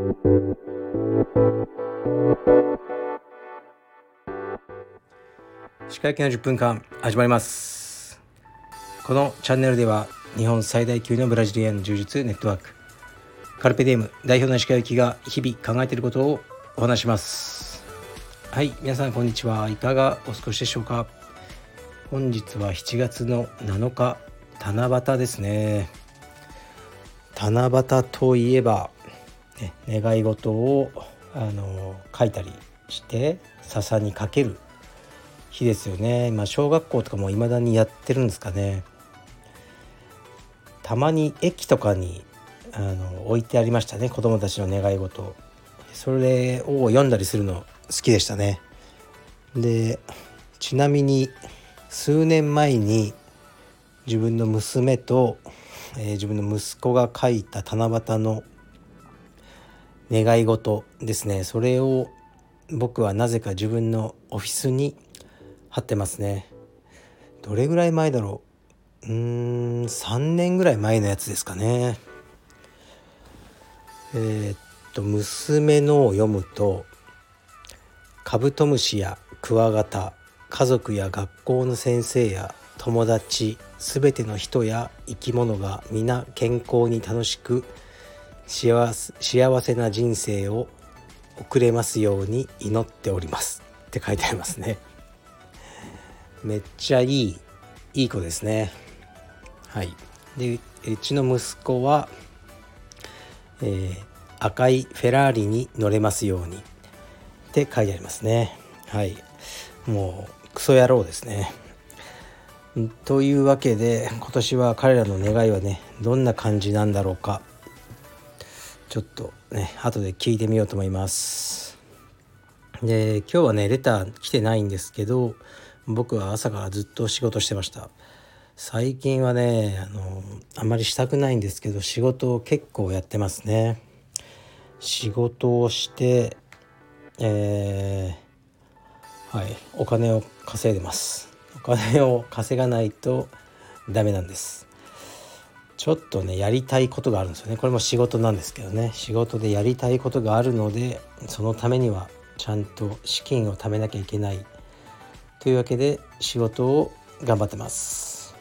歯科医の10分間始まります。このチャンネルでは日本最大級のブラジリアン柔術ネットワーク。カルペディエム代表の歯科行が日々考えていることをお話します。はい皆さんこんにちはいかがお過ごしでしょうか。本日は7月の7日七夕ですね。七夕といえば、ね、願い事をあの書いたりして笹にかける。日ですよね。まあ小学校とかも未だにやってるんですかね。たまに駅とかにあの置いてありましたね。子供たちの願い事。それを読んだりするの好きでしたね。でちなみに数年前に自分の娘と、えー、自分の息子が書いた七夕の願い事ですね。それを僕はなぜか自分のオフィスに貼ってますね。どれぐらい前だろう？うーん3年ぐらい前のやつですかね。えー、っと娘のを読むとカブトムシやクワガタ家族や学校の先生や友達全ての人や生き物が皆健康に楽しく幸せな人生を送れますように祈っております。って書いてありますね。めっちゃいいいい子ですね。はい。でうちの息子は、えー、赤いフェラーリに乗れますように。って書いてありますね。はい。もうクソ野郎ですね。というわけで今年は彼らの願いはねどんな感じなんだろうか。ちょっとね後で聞いてみようと思います。で今日はねレター来てないんですけど僕は朝からずっと仕事してました。最近はねあのあんまりしたくないんですけど仕事を結構やってますね。仕事をしてえー、はいお金を稼いでます。お金を稼がないとダメなんです。ちょっとねやりたいことがあるんですよね。これも仕事なんですけどね。仕事でやりたいことがあるのでそのためにはちゃんと資金を貯めなきゃいけない。というわけで仕事を頑張ってます。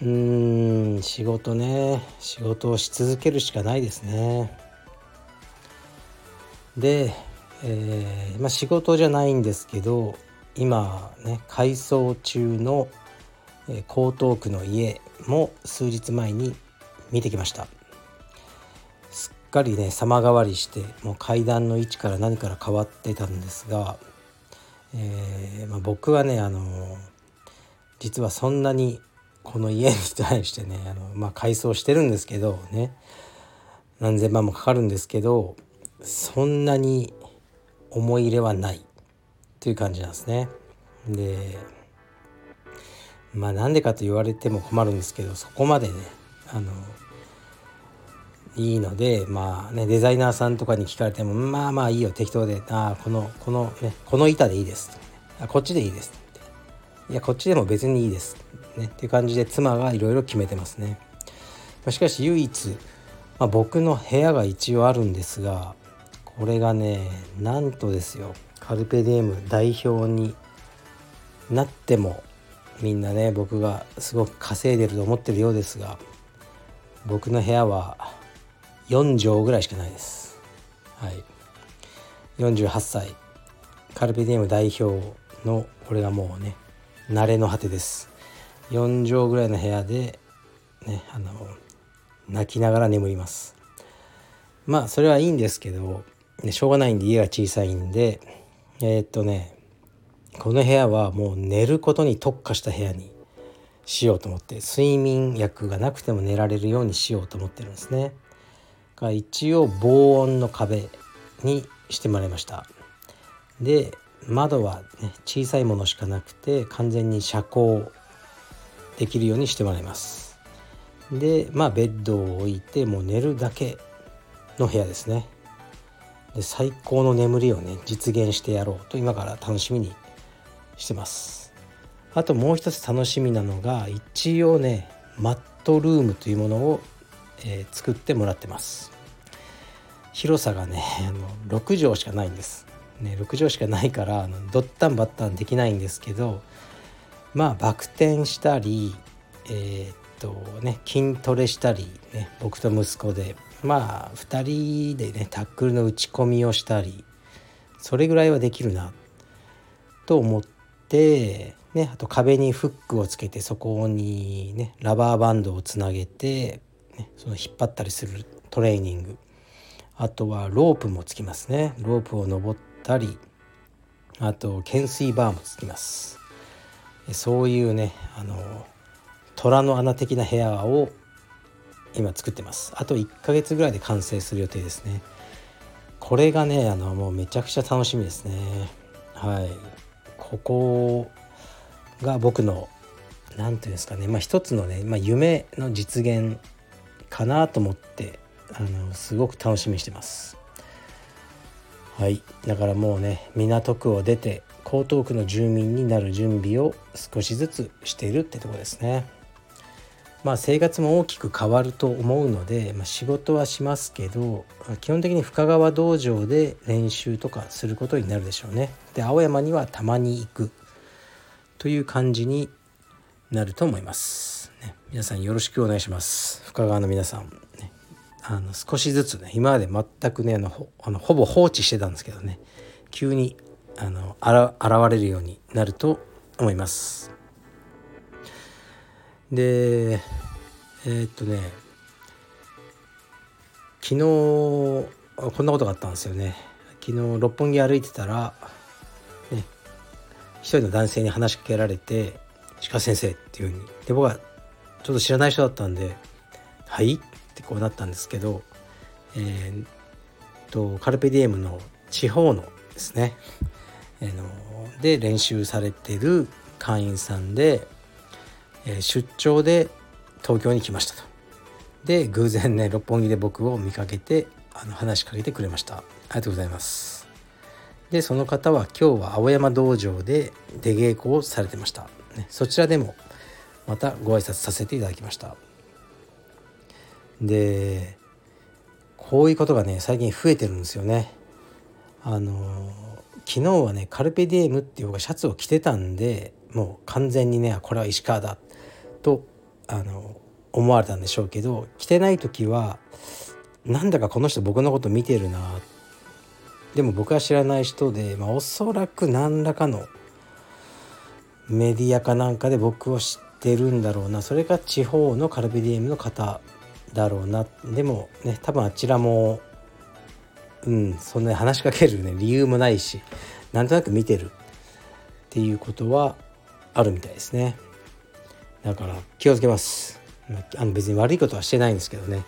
うーん仕事ね。仕事をし続けるしかないですね。で、えー、まあ、仕事じゃないんですけど今ね改装中の江東区の家も数日前に見てきましたすっかりね様変わりしてもう階段の位置から何から変わってたんですがえー、まあ、僕はねあの実はそんなにこの家に対してねあの、まあ、改装してるんですけどね何千万もかかるんですけどそんなに思い入れはないという感じなんですね。でまあなんでかと言われても困るんですけどそこまでねあのいいのでまあねデザイナーさんとかに聞かれてもまあまあいいよ適当であこのこのねこの板でいいですあこっちでいいですいやこっちでも別にいいですね。っていう感じで妻がいろいろ決めてますね。しかし唯一、まあ、僕の部屋が一応あるんですがこれがねなんとですよカルペディエム代表になってもみんなね僕がすごく稼いでると思ってるようですが僕の部屋は4畳ぐらいしかないです。はい、48歳カルペディエム代表のこれがもうね慣れの果てです。4畳ぐらいの部屋でねあの泣きながら眠ります。まあそれはいいんですけど、ね、しょうがないんで家が小さいんでえー、っとねこの部屋はもう寝ることに特化した部屋にしようと思って睡眠薬がなくても寝られるようにしようと思ってるんですね。が一応防音の壁にしてもらいました。で窓は、ね、小さいものしかなくて完全に遮光できるようにしてもらいます。でまあベッドを置いてもう寝るだけの部屋ですね。で最高の眠りをね実現してやろうと今から楽しみにしてますあともう一つ楽しみなのが一応ねマットルームというものをえー、作ってもらってます広さがねあの6畳しかないんです。ね、6畳しかないからあのドッタンバッタンできないんですけどまあバク転したりえー、っとね筋トレしたり、ね、僕と息子でまあ2人でねタックルの打ち込みをしたりそれぐらいはできるなと思って、ね、あと壁にフックをつけてそこにねラバーバンドをつなげて、ね、その引っ張ったりするトレーニング。あとはロープもつきますね。ロープを登ったりあと懸垂バーもつきます。そういうねあの虎の穴的な部屋を今作ってます。あと1ヶ月ぐらいで完成する予定ですね。これがねあのもうめちゃくちゃ楽しみですね。はい。ここが僕の何て言うんですかね。まあ一つのね、まあ、夢の実現かなと思ってあのすごく楽しみにしてます。はい。だからもうね港区を出て江東区の住民になる準備を少しずつしているってとこですね。まあ生活も大きく変わると思うので、まあ、仕事はしますけど基本的に深川道場で練習とかすることになるでしょうね。で青山にはたまに行く。という感じになると思います、ね、皆さんよろしくお願いします。深川の皆さんね。あの少しずつね今まで全くねあのほあのほぼ放置してたんですけどね。急にあの現れるようになると思います。でえー、っとね昨日こんなことがあったんですよね昨日六本木歩いてたらね一人の男性に話しかけられて「鹿先生」っていうふうにで僕はちょっと知らない人だったんで「はい?」ってこうなったんですけど、えー、とカルペディエムの地方のですね、えー、ので練習されてる会員さんで、出張で東京に来ましたと。で偶然ね六本木で僕を見かけてあの話しかけてくれましたありがとうございますでその方は今日は青山道場で出稽古をされてました、ね、そちらでもまたご挨拶させていただきましたでこういうことがね最近増えてるんですよね。あの昨日はねカルペディエムっていうシャツを着てたんでもう完全にねこれは石川だとあの思われたんでしょうけど着てない時はなんだかこの人僕のこと見てるな。でも僕は知らない人で、まあ、おそらく何らかのメディアかなんかで僕を知ってるんだろうな。それが地方のカルペディエムの方だろうな。でもね多分あちらもうんそんなに話しかけるね理由もないしなんとなく見てるっていうことはあるみたいですね。だから気をつけますあの別に悪いことはしてないんですけどね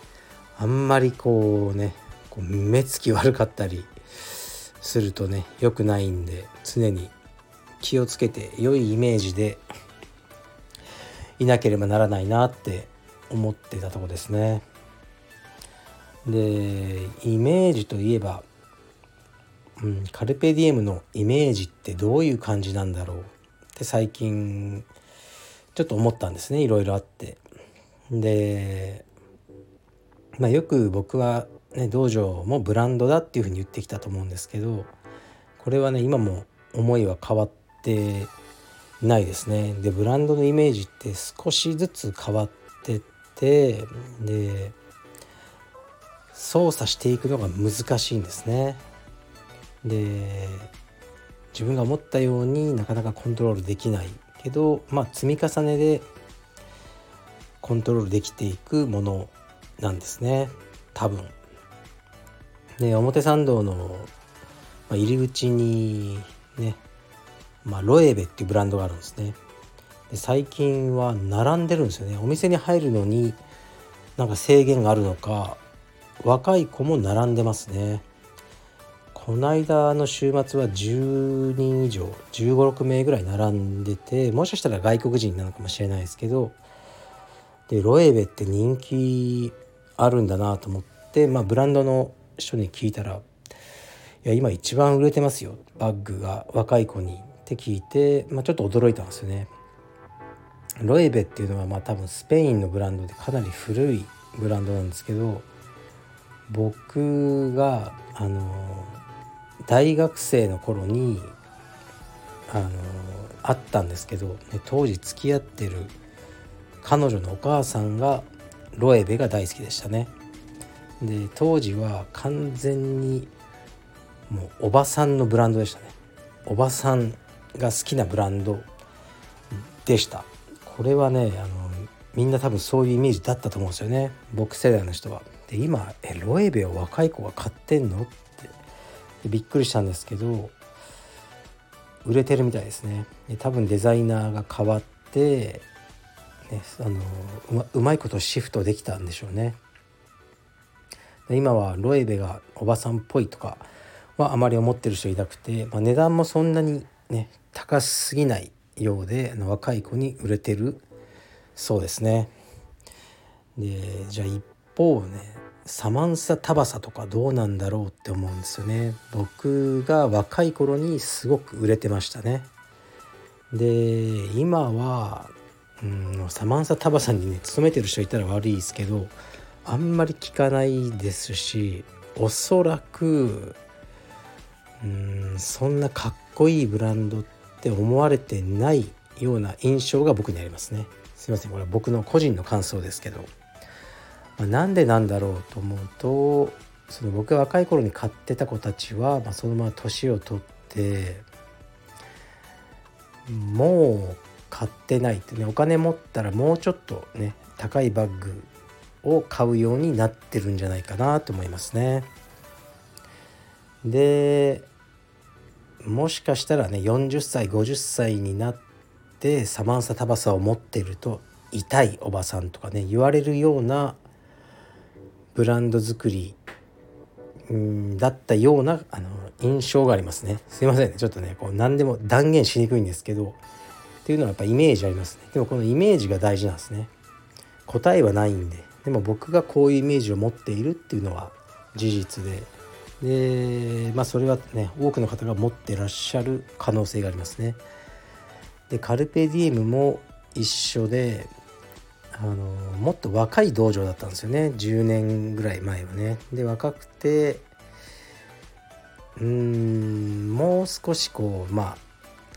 あんまりこうねこう目つき悪かったりするとね良くないんで常に気をつけて良いイメージでいなければならないなって思ってたとこですね。でイメージといえば、うん、カルペディエムのイメージってどういう感じなんだろうって最近ちょっと思ったんですねいろいろあって。で、まあ、よく僕は、ね、道場もブランドだっていうふうに言ってきたと思うんですけどこれはね今も思いは変わってないですね。でブランドのイメージって少しずつ変わってってで操作していくのが難しいんですね。で自分が思ったようになかなかコントロールできないけどまあ積み重ねでコントロールできていくものなんですね多分。で表参道の入り口にね、まあ、ロエベっていうブランドがあるんですね。で最近は並んでるんですよねお店に入るのになんか制限があるのか若い子も並んでますねこの間の週末は10人以上1 5 6名ぐらい並んでてもしかしたら外国人なのかもしれないですけどでロエベって人気あるんだなと思って、まあ、ブランドの人に聞いたら「いや今一番売れてますよバッグが若い子に」って聞いて、まあ、ちょっと驚いたんですよね。ロエベっていうのはまあ多分スペインのブランドでかなり古いブランドなんですけど僕があの大学生の頃にあのあったんですけど、ね、当時付き合ってる彼女のお母さんがロエベが大好きでしたね。で当時は完全にもうおばさんのブランドでしたね。おばさんが好きなブランドでした。これはねあのみんな多分そういうイメージだったと思うんですよね。僕世代の人は。で今えロエベを若い子が買ってんの？ってびっくりしたんですけど売れてるみたいですね。で多分デザイナーが変わって、ね、あのうまうまいことシフトできたんでしょうね。で今はロエベがおばさんっぽいとかはあまり思ってる人いなくて、まあ、値段もそんなにね高すぎないようで若い子に売れてるそうですね。でじゃあ一方ねサマンサ・タバサとかどうなんだろうって思うんですよね。僕が若い頃にすごく売れてましたね。で今は、うん、サマンサ・タバサにね勤めてる人いたら悪いですけどあんまり聞かないですしおそらくうんそんなかっこいいブランドって思われてないような印象が僕にありますね。すいません。これは僕の個人の感想ですけど。まあ、なんでなんだろうと思うとその僕が若い頃に買ってた子たちは、まあ、そのまま年を取ってもう買ってないってねお金持ったらもうちょっとね高いバッグを買うようになってるんじゃないかなと思いますね。でもしかしたらね40歳50歳になってサマンサタバサを持ってると痛いおばさんとかね言われるようなブランド作りだったようなあの印象がありますね。すいませんね。ちょっとねこう何でも断言しにくいんですけどっていうのはやっぱイメージありますね。でもこのイメージが大事なんですね。答えはないんで。でも僕がこういうイメージを持っているっていうのは事実で。でまあそれはね多くの方が持ってらっしゃる可能性がありますね。でカルペディエムも一緒であのもっと若い道場だったんですよね10年ぐらい前はね。で若くてうんもう少しこうま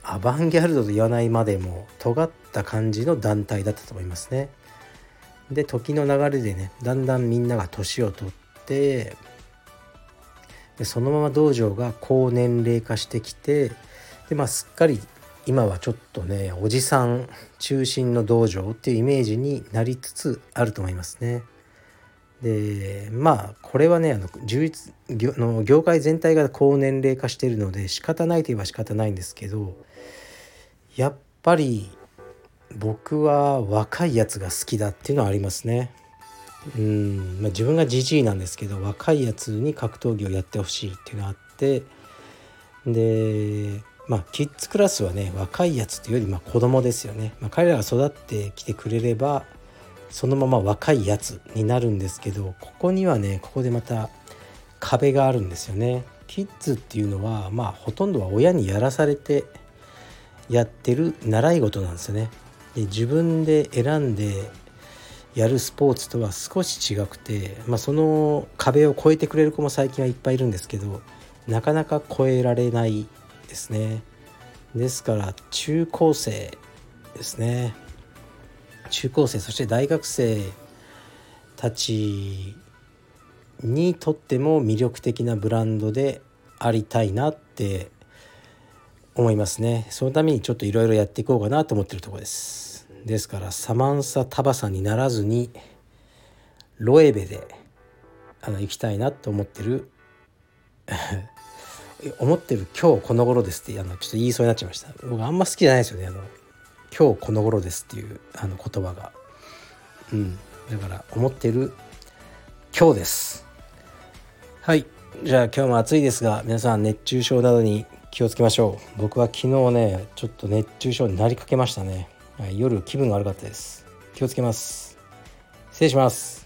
あアバンギャルドと言わないまでも尖った感じの団体だったと思いますね。で時の流れでねだんだんみんなが年を取ってでそのまま道場が高年齢化してきてで、まあ、すっかり今はちょっとねおじさん中心の道場っていうイメージになりつつあると思いますね。でまあこれはねあの充実業の業界全体が高年齢化しているので仕方ないといえば仕方ないんですけどやっぱり僕は若いやつが好きだっていうのはありますね。うんまあ、自分がじじいなんですけど若いやつに格闘技をやってほしいっていうのがあってでまあキッズクラスはね若いやつというよりまあ子供ですよね、まあ、彼らが育ってきてくれればそのまま若いやつになるんですけどここにはねここでまた壁があるんですよね。キッズっていうのはまあほとんどは親にやらされてやってる習い事なんですよね。で自分で選んでやるスポーツとは少し違くて、まあ、その壁を越えてくれる子も最近はいっぱいいるんですけどなかなか越えられないですね。ですから中高生ですね。中高生そして大学生たちにとっても魅力的なブランドでありたいなって思いますね。そのためにちょっといろいろやっていこうかなと思ってるとこです。ですからサマンサ・タバサにならずにロエベであの行きたいなと思ってる思ってる今日この頃ですってあのちょっと言いそうになっちゃいました。僕あんま好きじゃないですよねあの今日この頃ですっていうあの言葉が。うん。だから思ってる今日です。はい。じゃあ今日も暑いですが皆さん熱中症などに気をつけましょう。僕は昨日ねちょっと熱中症になりかけましたね、はい、夜気分が悪かったです。気をつけます。失礼します。